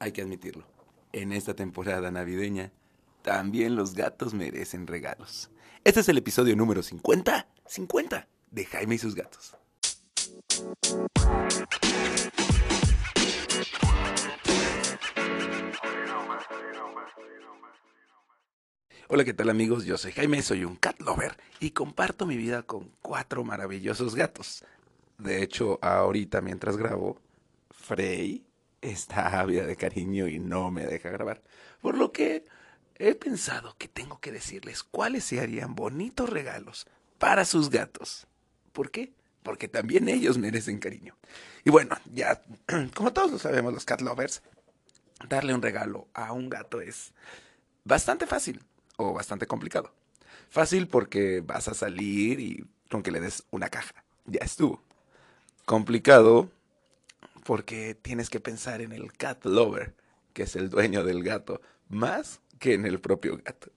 hay que admitirlo, en esta temporada navideña, también los gatos merecen regalos. Este es el episodio número 50, 50 de Jaime y sus gatos. Hola, ¿qué tal amigos? Yo soy Jaime, soy un cat lover y comparto mi vida con cuatro maravillosos gatos. De hecho, ahorita mientras grabo, Frey está ávida de cariño y no me deja grabar. Por lo que he pensado que tengo que decirles cuáles se harían bonitos regalos para sus gatos. ¿Por qué? Porque también ellos merecen cariño. Y bueno, ya, como todos lo sabemos los cat lovers, darle un regalo a un gato es bastante fácil o bastante complicado. Fácil porque vas a salir y con que le des una caja, ya estuvo. Complicado porque tienes que pensar en el cat lover, que es el dueño del gato, más que en el propio gato.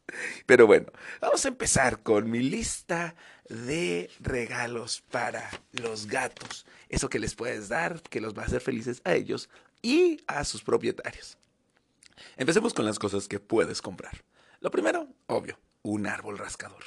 Pero bueno, vamos a empezar con mi lista de regalos para los gatos. Eso que les puedes dar, que los va a hacer felices a ellos y a sus propietarios. Empecemos con las cosas que puedes comprar. Lo primero, obvio, un árbol rascador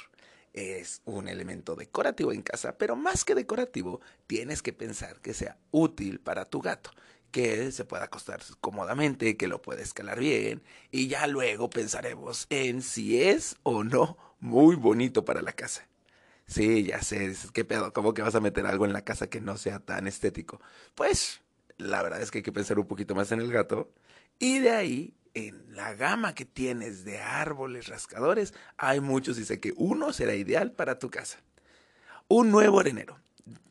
es un elemento decorativo en casa, pero más que decorativo, tienes que pensar que sea útil para tu gato, que se pueda acostar cómodamente, que lo pueda escalar bien, y ya luego pensaremos en si es o no muy bonito para la casa. Sí, ya sé, qué pedo, ¿cómo que vas a meter algo en la casa que no sea tan estético? Pues la verdad es que hay que pensar un poquito más en el gato y de ahí en la gama que tienes de árboles rascadores, hay muchos sé que uno será ideal para tu casa. Un nuevo arenero.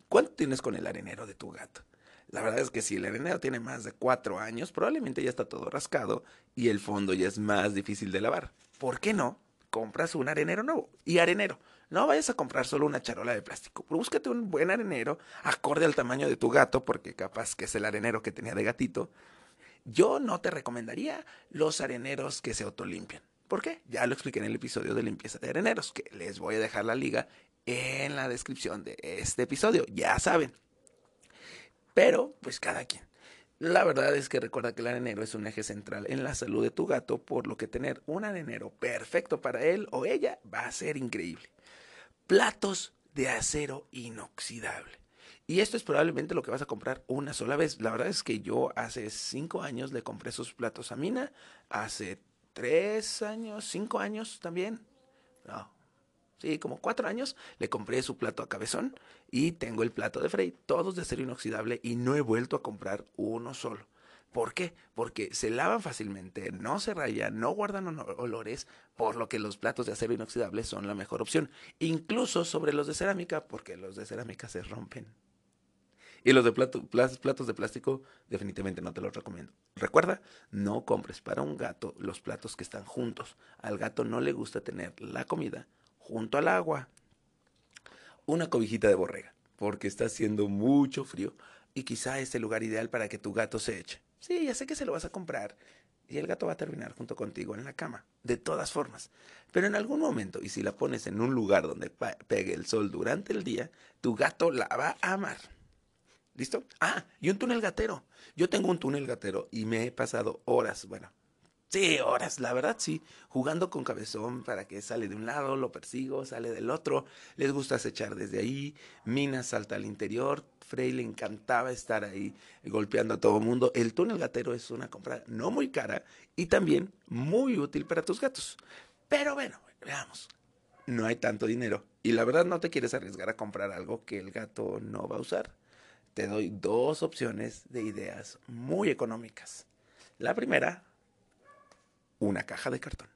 ¿Cuánto tienes con el arenero de tu gato? La verdad es que si el arenero tiene más de cuatro años, probablemente ya está todo rascado y el fondo ya es más difícil de lavar. ¿Por qué no? Compras un arenero nuevo. Y arenero, no vayas a comprar solo una charola de plástico. Búscate un buen arenero acorde al tamaño de tu gato, porque capaz que es el arenero que tenía de gatito yo no te recomendaría los areneros que se autolimpian. ¿Por qué? Ya lo expliqué en el episodio de limpieza de areneros, que les voy a dejar la liga en la descripción de este episodio, ya saben. Pero, pues cada quien. La verdad es que recuerda que el arenero es un eje central en la salud de tu gato, por lo que tener un arenero perfecto para él o ella va a ser increíble. Platos de acero inoxidable. Y esto es probablemente lo que vas a comprar una sola vez. La verdad es que yo hace cinco años le compré sus platos a Mina. Hace tres años, cinco años también. No, sí, como cuatro años le compré su plato a Cabezón y tengo el plato de Frey, todos de acero inoxidable y no he vuelto a comprar uno solo. ¿Por qué? Porque se lavan fácilmente, no se rayan, no guardan olores, por lo que los platos de acero inoxidable son la mejor opción. Incluso sobre los de cerámica, porque los de cerámica se rompen. Y los de platos de plástico definitivamente no te los recomiendo. Recuerda, no compres para un gato los platos que están juntos. Al gato no le gusta tener la comida junto al agua. Una cobijita de borrega, porque está haciendo mucho frío y quizá es el lugar ideal para que tu gato se eche. Sí, ya sé que se lo vas a comprar y el gato va a terminar junto contigo en la cama, de todas formas. Pero en algún momento, y si la pones en un lugar donde pegue el sol durante el día, tu gato la va a amar. ¿Listo? Ah, y un túnel gatero. Yo tengo un túnel gatero y me he pasado horas, bueno, sí, horas, la verdad sí, jugando con cabezón para que sale de un lado, lo persigo, sale del otro, les gusta acechar desde ahí, Mina salta al interior, Frey le encantaba estar ahí golpeando a todo mundo. El túnel gatero es una compra no muy cara y también muy útil para tus gatos. Pero bueno, veamos, no hay tanto dinero y la verdad no te quieres arriesgar a comprar algo que el gato no va a usar te doy dos opciones de ideas muy económicas. La primera, una caja de cartón.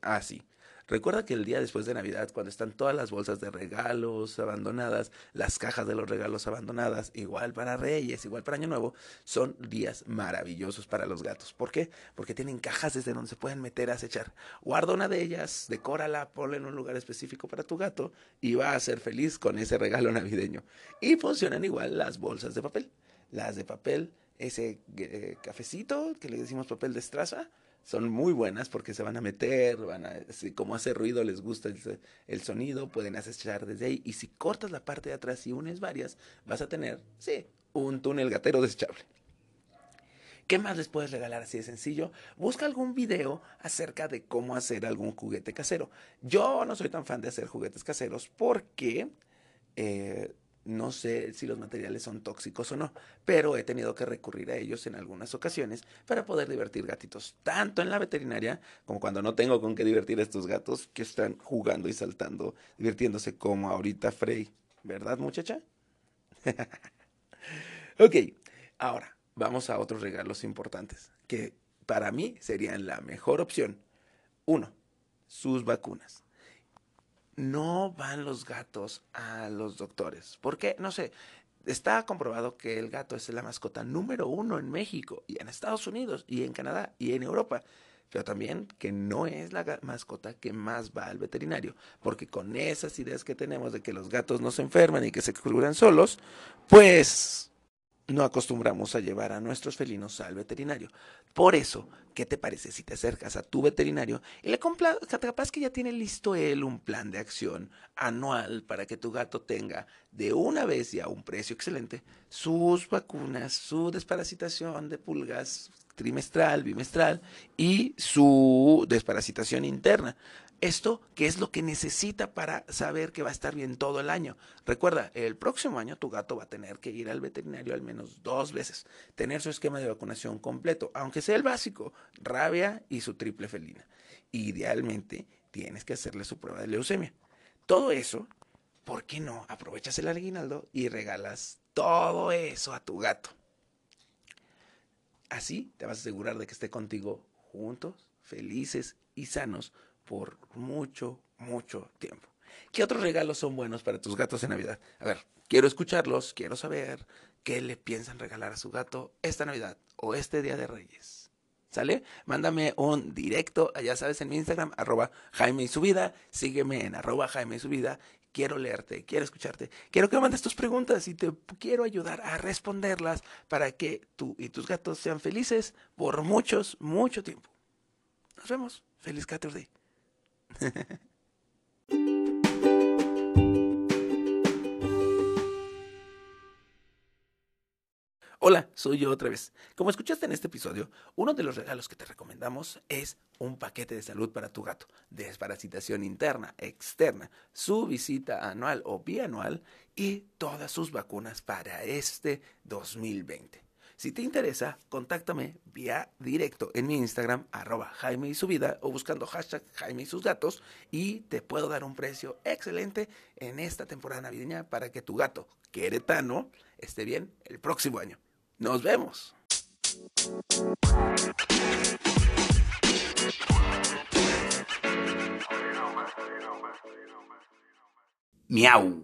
Así. Recuerda que el día después de Navidad, cuando están todas las bolsas de regalos abandonadas, las cajas de los regalos abandonadas, igual para Reyes, igual para Año Nuevo, son días maravillosos para los gatos. ¿Por qué? Porque tienen cajas desde donde se pueden meter a acechar. Guarda una de ellas, decórala, ponla en un lugar específico para tu gato y va a ser feliz con ese regalo navideño. Y funcionan igual las bolsas de papel. Las de papel, ese eh, cafecito que le decimos papel de estraza, son muy buenas porque se van a meter, van a, como hace ruido, les gusta el, sonido, pueden acechar desde ahí. Y si cortas la parte de atrás y unes varias, vas a tener, sí, un túnel gatero desechable. ¿Qué más les puedes regalar así de sencillo? Busca algún video acerca de cómo hacer algún juguete casero. Yo no soy tan fan de hacer juguetes caseros porque eh, no sé si los materiales son tóxicos o no, pero he tenido que recurrir a ellos en algunas ocasiones para poder divertir gatitos, tanto en la veterinaria como cuando no tengo con qué divertir a estos gatos que están jugando y saltando, divirtiéndose como ahorita Frey. ¿Verdad, muchacha? ok, ahora vamos a otros regalos importantes que para mí serían la mejor opción. Uno, sus vacunas. No van los gatos a los doctores. ¿Por qué? No sé. Está comprobado que el gato es la mascota número uno en México y en Estados Unidos y en Canadá y en Europa pero también que no es la mascota que más va al veterinario, porque con esas ideas que tenemos de que los gatos no se enferman y que se curan solos, pues no acostumbramos a llevar a nuestros felinos al veterinario. Por eso, ¿qué te parece si te acercas a tu veterinario y le compras, capaz que ya tiene listo él un plan de acción anual para que tu gato tenga de una vez y a un precio excelente sus vacunas, su desparasitación de pulgas trimestral, bimestral y su desparasitación interna. Esto, ¿qué es lo que necesita para saber que va a estar bien todo el año? Recuerda, el próximo año tu gato va a tener que ir al veterinario al menos dos veces, tener su esquema de vacunación completo, aunque sea el básico, rabia y su triple felina. Idealmente, tienes que hacerle su prueba de leucemia. Todo eso, ¿por qué no aprovechas el aguinaldo y regalas todo eso a tu gato? Así te vas a asegurar de que esté contigo juntos, felices y sanos por mucho, mucho tiempo. ¿Qué otros regalos son buenos para tus gatos en Navidad? A ver, quiero escucharlos, quiero saber qué le piensan regalar a su gato esta Navidad o este Día de Reyes. ¿Sale? Mándame un directo, ya sabes, en mi Instagram, arroba Jaime y su vida. Sígueme en arroba Jaime y su vida. Quiero leerte, quiero escucharte. Quiero que me mandes tus preguntas y te quiero ayudar a responderlas para que tú y tus gatos sean felices por muchos, mucho tiempo. Nos vemos. Feliz Day. Hola, soy yo otra vez. Como escuchaste en este episodio, uno de los regalos que te recomendamos es un paquete de salud para tu gato, desparasitación interna, externa, su visita anual o bianual y todas sus vacunas para este 2020. Si te interesa, contáctame vía directo en mi Instagram, arroba Jaime y o buscando hashtag Jaime y sus gatos, y te puedo dar un precio excelente en esta temporada navideña para que tu gato queretano esté bien el próximo año. Nos vemos. Miau.